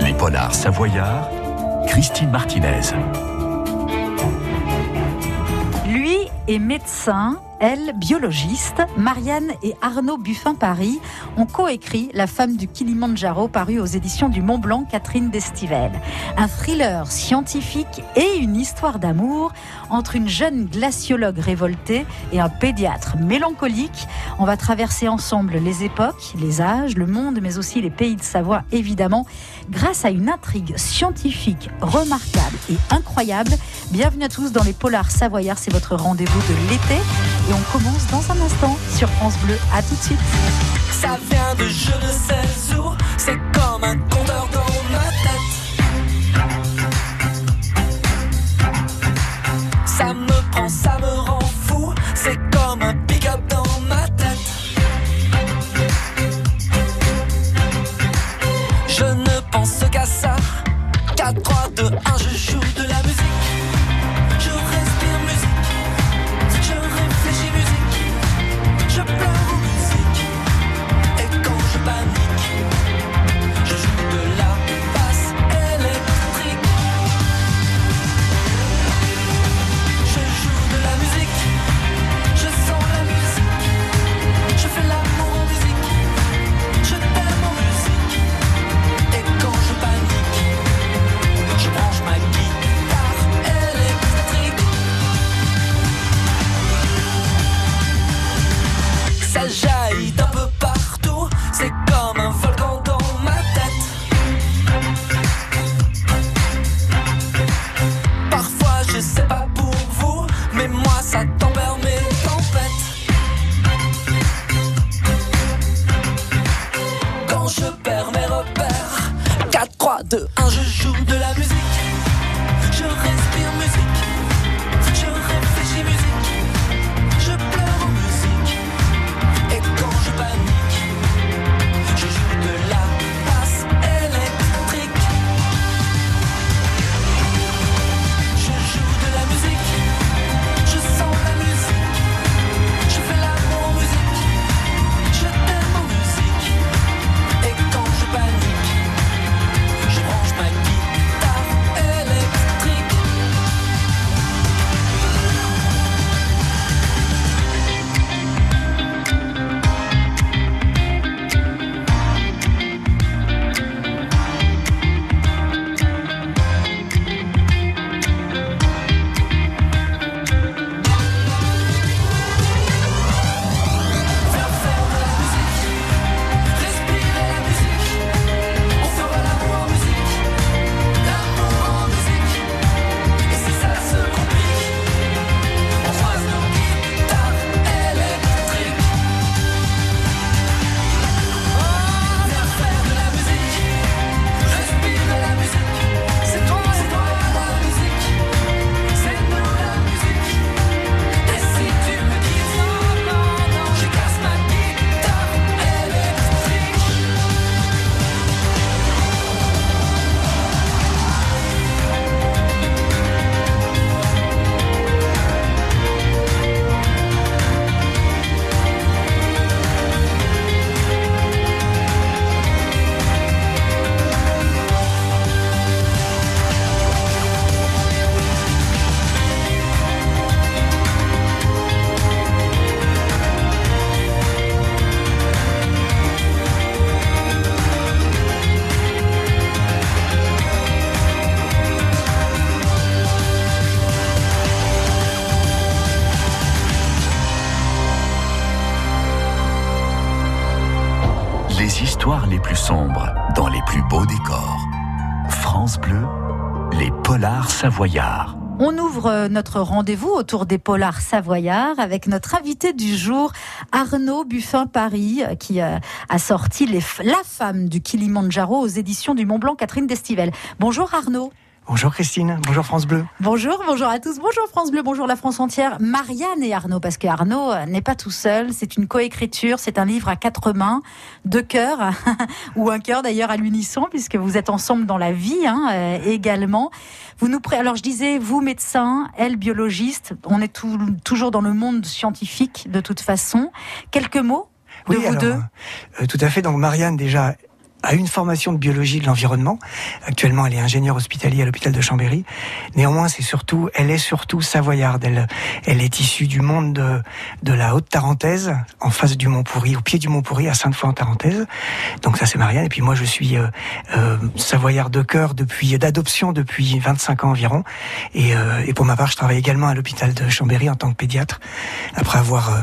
Les polars savoyards, Christine Martinez. Lui est médecin, elle, biologiste, Marianne et Arnaud Buffin-Paris ont coécrit La femme du Kilimandjaro paru aux éditions du Mont Blanc Catherine Destivelle. Un thriller scientifique et une histoire d'amour entre une jeune glaciologue révoltée et un pédiatre mélancolique. On va traverser ensemble les époques, les âges, le monde, mais aussi les pays de Savoie, évidemment, grâce à une intrigue scientifique remarquable et incroyable. Bienvenue à tous dans les Polars Savoyards, c'est votre rendez-vous de l'été et on commence dans un instant sur France Bleu. À tout de suite. Ça vient de je ne sais où, c'est comme un compteur dans ma tête. Ça me prend, ça 3, 2, 1, je joue polars savoyards. On ouvre euh, notre rendez-vous autour des polars savoyards avec notre invité du jour, Arnaud Buffin-Paris, euh, qui euh, a sorti La femme du Kilimandjaro aux éditions du Mont Blanc Catherine Destivelle. Bonjour Arnaud. Bonjour Christine, bonjour France Bleu. Bonjour, bonjour à tous, bonjour France Bleu, bonjour la France entière. Marianne et Arnaud, parce que Arnaud euh, n'est pas tout seul, c'est une coécriture, c'est un livre à quatre mains, deux cœurs, ou un cœur d'ailleurs à l'unisson, puisque vous êtes ensemble dans la vie hein, euh, également. Vous nous Alors je disais, vous médecin, elle biologiste, on est tout- toujours dans le monde scientifique de toute façon. Quelques mots de vous alors, deux euh, tout à fait. Donc Marianne déjà a une formation de biologie de l'environnement. Actuellement, elle est ingénieure hospitalière à l'hôpital de Chambéry. Néanmoins, c'est surtout, elle est surtout savoyarde. Elle, elle est issue du monde de, de la haute Tarentaise, en face du Mont Pourri, au pied du Mont Pourri, à Sainte-Foy-en-Tarentaise. Donc ça, c'est Marianne. Et puis moi, je suis euh, euh, savoyard de cœur depuis d'adoption depuis 25 ans environ. Et, euh, et, pour ma part, je travaille également à l'hôpital de Chambéry en tant que pédiatre, après avoir euh,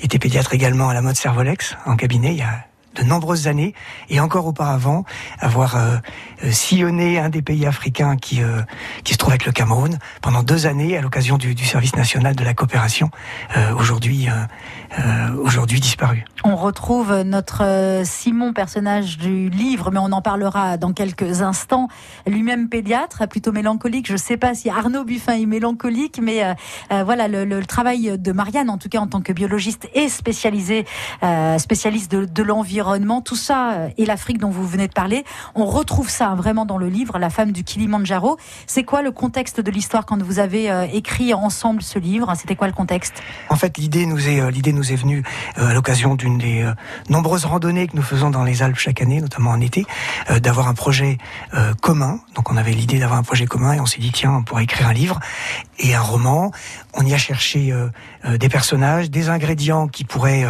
été pédiatre également à la mode Servolex en cabinet il y a de nombreuses années et encore auparavant avoir euh, sillonné un des pays africains qui euh, qui se trouve être le Cameroun pendant deux années à l'occasion du, service national de la coopération euh, aujourd'hui aujourd'hui disparu. On retrouve notre Simon personnage du livre mais on en parlera dans quelques instants lui-même pédiatre plutôt mélancolique je sais pas si Arnaud Buffin est mélancolique mais voilà le, travail de Marianne en tout cas en tant que biologiste et spécialisé spécialiste de l'environnement tout ça et l'Afrique dont vous venez de parler, on retrouve ça vraiment dans le livre, La femme du Kilimandjaro. C'est quoi le contexte de l'histoire quand vous avez euh, écrit ensemble ce livre C'était quoi le contexte? En fait, l'idée nous est euh, l'idée nous est venue euh, à l'occasion d'une des nombreuses randonnées que nous faisons dans les Alpes chaque année, notamment en été, d'avoir un projet commun. Donc, on avait l'idée d'avoir un projet commun et on s'est dit tiens, on pourrait écrire un livre et un roman. On y a cherché des personnages, des ingrédients qui pourraient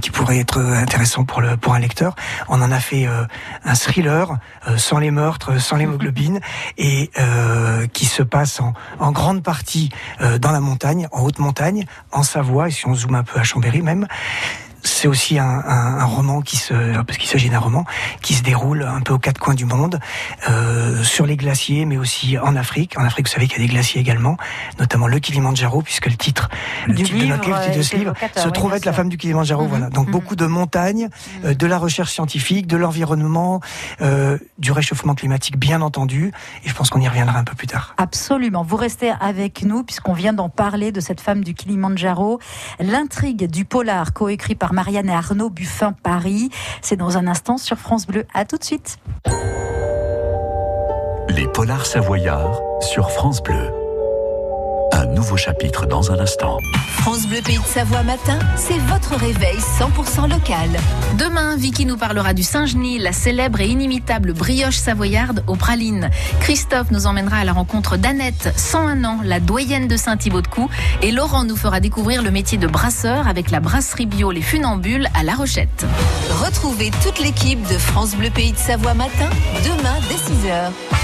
qui pourraient être intéressants pour le pour un lecteur. On en a fait euh, un thriller euh, sans les meurtres, sans l'hémoglobine, et euh, qui se passe en, en grande partie dans la montagne, en haute montagne, en Savoie, et si on zoome un peu à Chambéry même c'est aussi un, un, un, roman qui se, parce qu'il s'agit d'un roman qui se déroule un peu aux quatre coins du monde, euh, sur les glaciers, mais aussi en Afrique. En Afrique, vous savez qu'il y a des glaciers également, notamment le Kilimandjaro, puisque le titre, le titre de notre livre, titre de ce livre, se trouve être la femme du Kilimandjaro. Mm -hmm. Voilà. Donc mm -hmm. beaucoup de montagnes, mm -hmm. euh, de la recherche scientifique, de l'environnement, euh, du réchauffement climatique, bien entendu. Et je pense qu'on y reviendra un peu plus tard. Absolument. Vous restez avec nous puisqu'on vient d'en parler de cette femme du Kilimandjaro, l'intrigue du polar coécrit par Marianne et Arnaud Buffin Paris. C'est dans un instant sur France Bleu. À tout de suite. Les polars savoyards sur France Bleu. Nouveau chapitre dans un instant. France Bleu Pays de Savoie matin, c'est votre réveil 100% local. Demain, Vicky nous parlera du Saint-Genis, la célèbre et inimitable brioche savoyarde aux pralines. Christophe nous emmènera à la rencontre d'Annette, 101 ans, la doyenne de Saint-Thibaud-de-Cou. Et Laurent nous fera découvrir le métier de brasseur avec la brasserie bio Les Funambules à La Rochette. Retrouvez toute l'équipe de France Bleu Pays de Savoie matin, demain dès 6h.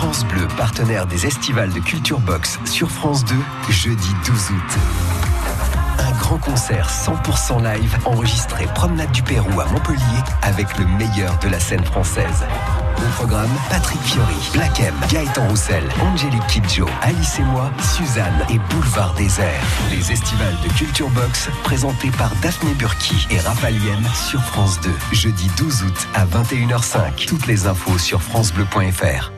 France Bleu, partenaire des estivales de Culture Box sur France 2, jeudi 12 août. Un grand concert 100% live enregistré Promenade du Pérou à Montpellier avec le meilleur de la scène française. Au programme, Patrick Fiori, Black M, Gaëtan Roussel, Angélique Kidjo, Alice et moi, Suzanne et Boulevard Désert. Les estivales de Culture Box présentés par Daphné Burki et Raphaël sur France 2. Jeudi 12 août à 21h05. Toutes les infos sur francebleu.fr.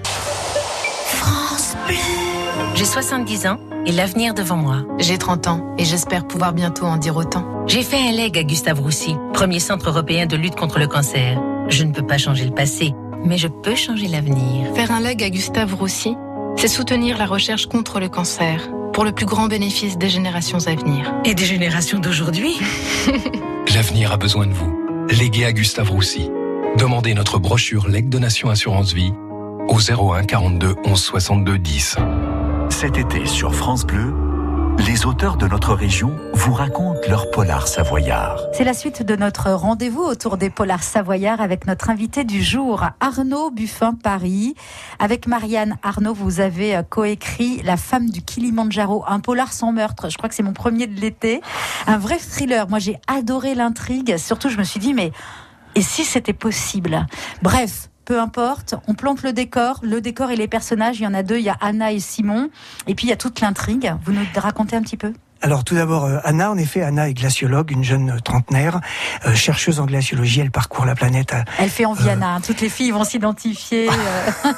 J'ai 70 ans et l'avenir devant moi. J'ai 30 ans et j'espère pouvoir bientôt en dire autant. J'ai fait un leg à Gustave Roussy, premier centre européen de lutte contre le cancer. Je ne peux pas changer le passé, mais je peux changer l'avenir. Faire un leg à Gustave Roussy, c'est soutenir la recherche contre le cancer pour le plus grand bénéfice des générations à venir. Et des générations d'aujourd'hui L'avenir a besoin de vous. Léguez à Gustave Roussy. Demandez notre brochure Leg Donation Assurance Vie au 01 42 11 62 10. Cet été sur France Bleu, les auteurs de notre région vous racontent leur polar savoyard. C'est la suite de notre rendez-vous autour des polars savoyards avec notre invité du jour, Arnaud Buffin Paris. Avec Marianne Arnaud, vous avez coécrit La femme du Kilimandjaro, un polar sans meurtre. Je crois que c'est mon premier de l'été. Un vrai thriller. Moi, j'ai adoré l'intrigue. Surtout, je me suis dit, mais et si c'était possible? Bref, peu importe, on plante le décor, le décor et les personnages, il y en a deux, il y a Anna et Simon, et puis il y a toute l'intrigue. Vous nous racontez un petit peu Alors tout d'abord, euh, Anna, en effet, Anna est glaciologue, une jeune euh, trentenaire, euh, chercheuse en glaciologie. Elle parcourt la planète. à- Elle fait envie, Euh. Anna. hein. Toutes les filles vont s'identifier. euh,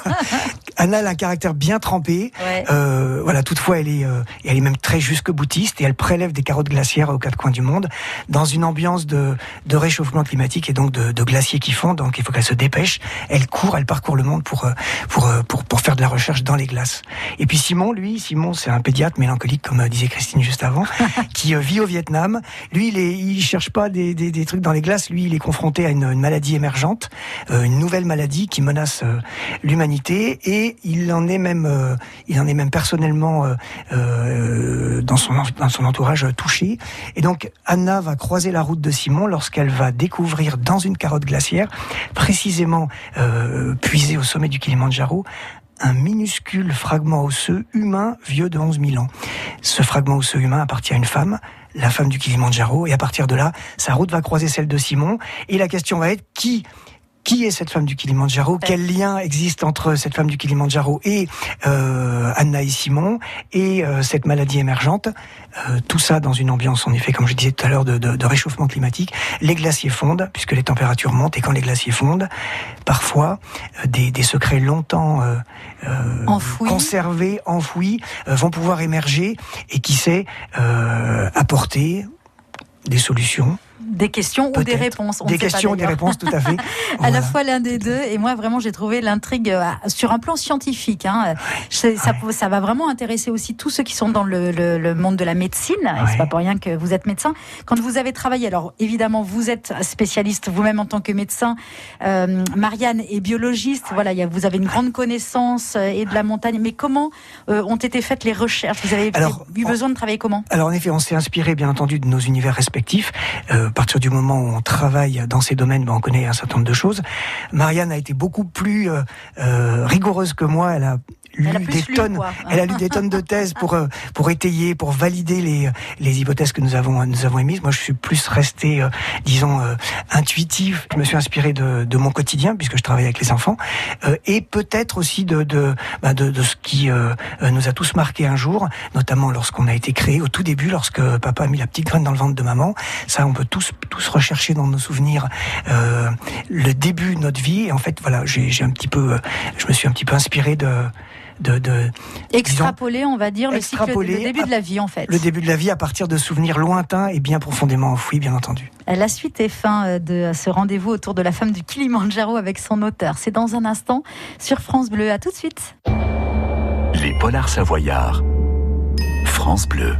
Anna elle a un caractère bien trempé. ouais. Euh, voilà, toutefois, elle est, euh, elle est même très jusque boutiste et elle prélève des carottes glaciaires aux quatre coins du monde dans une ambiance de, de réchauffement climatique et donc de, de glaciers qui fondent. Donc, il faut qu'elle se dépêche. Elle court, elle parcourt le monde pour, pour, pour, pour faire de la recherche dans les glaces. Et puis Simon, lui, Simon, c'est un pédiatre mélancolique, comme disait Christine juste avant, qui euh, vit au Vietnam. Lui, il, cherche pas des, trucs dans les glaces. Lui, il est confronté à une, maladie émergente, euh, une nouvelle maladie qui menace euh, l'humanité et il en est même, il en est même personnellement dans son dans son entourage touché. Et donc Anna va croiser la route de Simon lorsqu'elle va découvrir dans une carotte glaciaire, précisément puisée au sommet du Kilimandjaro, un minuscule fragment osseux humain vieux de 11 000 ans. Ce fragment osseux humain appartient à une femme, la femme du Kilimandjaro, et à partir de là, sa route va croiser celle de Simon, et la question va être qui qui est cette femme du Kilimandjaro Quel lien existe entre cette femme du Kilimandjaro et euh, Anna et Simon et euh, cette maladie émergente? Euh, Tout ça dans une ambiance, en effet, comme je disais tout à l'heure, de, de- de réchauffement climatique. Les glaciers fondent puisque les températures montent et quand les glaciers fondent, parfois euh, des, des secrets longtemps euh, euh, Enfouis. conservés, enfouis, euh, vont pouvoir émerger et qui sait euh, apporter des solutions, Des questions ou des réponses. On des questions, des d'ailleurs. réponses, tout à fait. à la fois l'un des deux. Et moi, vraiment, j'ai trouvé l'intrigue euh, sur un plan scientifique. Hein. Ça, va vraiment intéresser aussi tous ceux qui sont dans le, le- le monde de la médecine. Et C'est Ouais. pas pour rien que vous êtes médecin. Quand vous avez travaillé, alors évidemment, vous êtes spécialiste vous-même en tant que médecin. Euh, Marianne est biologiste. Voilà, il y a- vous avez une grande connaissance euh, et de la montagne. Mais comment euh, ont été faites les recherches? Vous avez Alors, eu on- besoin de travailler comment? Alors en effet, on s'est inspiré bien entendu de nos univers respectifs. Euh, à partir du moment où on travaille dans ces domaines, ben, on connaît un certain nombre de choses. Marianne a été beaucoup plus euh, euh, rigoureuse que moi. Elle a lu Elle a plus des lu, tonnes. quoi. Elle a lu des tonnes de thèses pour euh, pour étayer, pour valider les les hypothèses que nous avons nous avons émises. Moi, je suis plus resté, euh, disons, euh, intuitif. Je me suis inspiré de, de mon quotidien puisque je travaille avec les enfants euh, et peut-être aussi de de, bah, de de ce qui euh, nous a tous marqué un jour, notamment lorsqu'on a été créé au tout début, lorsque papa a mis la petite graine dans le ventre de maman. Ça, on peut tous tous rechercher dans nos souvenirs euh, le début de notre vie. Et en fait, voilà, j'ai j'ai un petit peu, je me suis un petit peu inspiré de de, de Extrapoler, on va dire, le cycle, le début de la vie, en fait. le début de la vie à partir de souvenirs lointains et bien profondément enfouis, bien entendu. La suite est fin euh, de ce rendez-vous autour de la femme du Kilimandjaro avec son auteur. C'est dans un instant sur France Bleu. À tout de suite. Les polars savoyards. France Bleu.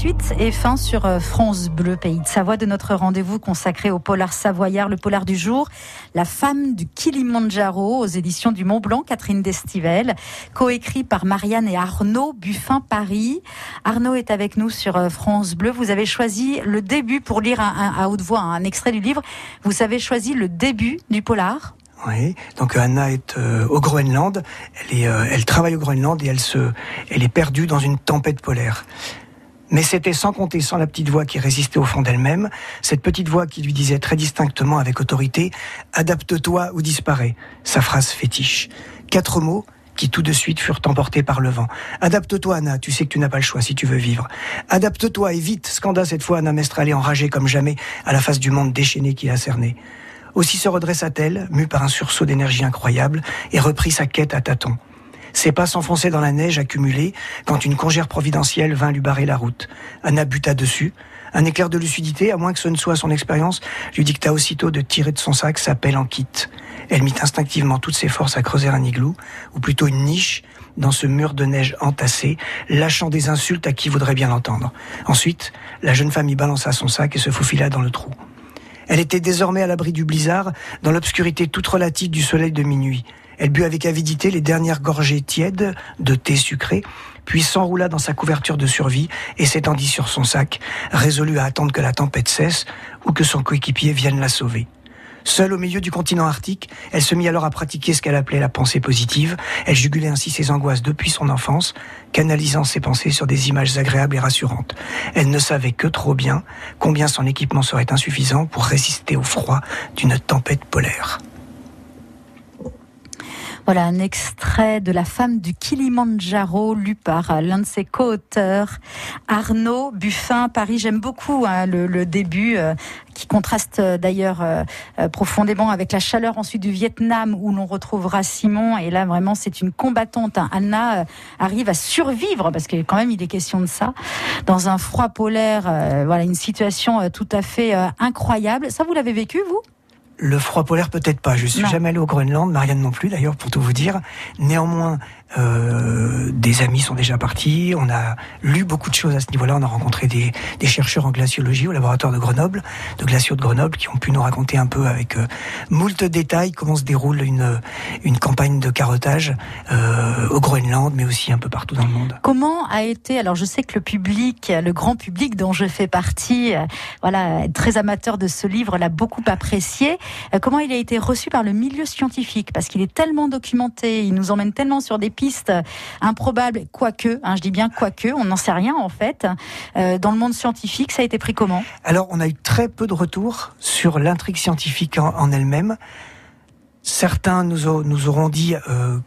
Suite et fin sur euh, France Bleu, pays de Savoie, de notre rendez-vous consacré au polar savoyard, le polar du jour, La femme du Kilimandjaro, aux éditions du Mont Blanc, Catherine Destivelle, coécrit par Marianne et Arnaud Buffin Paris. Arnaud est avec nous sur euh, France Bleu. Vous avez choisi le début pour lire à haute voix un extrait du livre. Vous avez choisi le début du polar oui, donc Anna est euh, au Groenland. Elle, elle travaille au Groenland et elle se, elle est perdue dans une tempête polaire. Mais c'était sans compter sans la petite voix qui résistait au fond d'elle-même, cette petite voix qui lui disait très distinctement avec autorité Adapte-toi ou disparaît, sa phrase fétiche. Quatre mots qui tout de suite furent emportés par le vent. Adapte-toi, Anna, tu sais que tu n'as pas le choix si tu veux vivre. Adapte-toi et vite, scanda cette fois Anna Mestralé enragée comme jamais à la face du monde déchaîné qui la cernait. Aussi se redressa-t-elle, mue par un sursaut d'énergie incroyable, et reprit sa quête à tâtons. Ses pas s'enfonçaient dans la neige accumulée quand une congère providentielle vint lui barrer la route. Anna buta dessus. Un éclair de lucidité, à moins que ce ne soit son expérience, lui dicta aussitôt de tirer de son sac sa pelle en kit. Elle mit instinctivement toutes ses forces à creuser un igloo, ou plutôt une niche, dans ce mur de neige entassé, lâchant des insultes à qui voudrait bien l'entendre. Ensuite, la jeune femme y balança son sac et se faufila dans le trou. Elle était désormais à l'abri du blizzard, dans l'obscurité toute relative du soleil de minuit. Elle but avec avidité les dernières gorgées tièdes de thé sucré, puis s'enroula dans sa couverture de survie et s'étendit sur son sac, résolue à attendre que la tempête cesse ou que son coéquipier vienne la sauver. Seule au milieu du continent arctique, elle se mit alors à pratiquer ce qu'elle appelait la pensée positive. Elle jugulait ainsi ses angoisses depuis son enfance, canalisant ses pensées sur des images agréables et rassurantes. Elle ne savait que trop bien combien son équipement serait insuffisant pour résister au froid d'une tempête polaire. Voilà un extrait de La femme du Kilimandjaro, lu par l'un de ses co-auteurs, Arnaud Buffin, Paris. J'aime beaucoup hein, le, début, euh, qui contraste euh, d'ailleurs euh, profondément avec la chaleur ensuite du Vietnam, où l'on retrouvera Simon. Et là, vraiment, c'est une combattante. Hein. Anna arrive à survivre, parce que quand même, il est question de ça, dans un froid polaire. voilà, une situation tout à fait incroyable. Ça, vous l'avez vécu, vous? Le froid polaire, peut-être pas. Je suis jamais allé au Groenland, Marianne non plus d'ailleurs, pour tout vous dire. Néanmoins, euh, des amis sont déjà partis. On a lu beaucoup de choses à ce niveau-là. On a rencontré des, des, chercheurs en glaciologie au laboratoire de Grenoble, de glaciaux de Grenoble, qui ont pu nous raconter un peu avec euh, moult détails comment se déroule une, une campagne de carottage euh, au Groenland, mais aussi un peu partout dans le monde. Comment a été Alors, je sais que le public, le grand public dont je fais partie, euh, voilà, très amateur de ce livre, l'a beaucoup apprécié. Euh, comment il a été reçu par le milieu scientifique? Parce qu'il est tellement documenté, il nous emmène tellement sur des improbable, quoique, hein, je dis bien quoique, on n'en sait rien en fait. Euh, dans le monde scientifique, ça a été pris comment? Alors, on a eu très peu de retours sur l'intrigue scientifique en, elle-même. Certains nous, nous auront dit euh,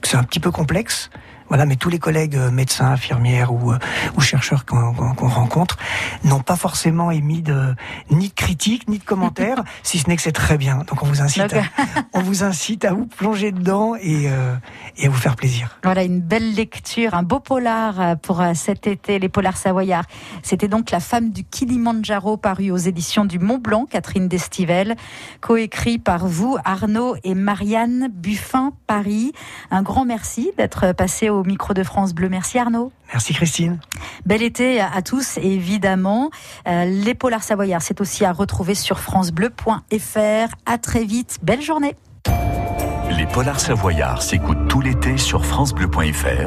que c'est un petit peu complexe. Voilà, mais tous les collègues euh, médecins, infirmières ou, euh, ou chercheurs qu'on rencontre n'ont pas forcément émis de, ni de critiques ni de commentaires, si ce n'est que c'est très bien. Donc on vous incite, à, on vous incite à vous plonger dedans et, euh, et, à vous faire plaisir. Voilà une belle lecture, un beau polar pour cet été, les polars savoyards. C'était donc La femme du Kilimandjaro paru aux éditions du Mont Blanc, Catherine Destivelle, coécrit par vous, Arnaud et Marianne Buffin Paris. Un grand merci d'être passé au au micro de France Bleu. Merci Arnaud. Merci Christine. Bel été à tous, évidemment. Euh, les Polars Savoyards, c'est aussi à retrouver sur francebleu.fr. À très vite. Belle journée. Les Polars Savoyards s'écoutent tout l'été sur francebleu.fr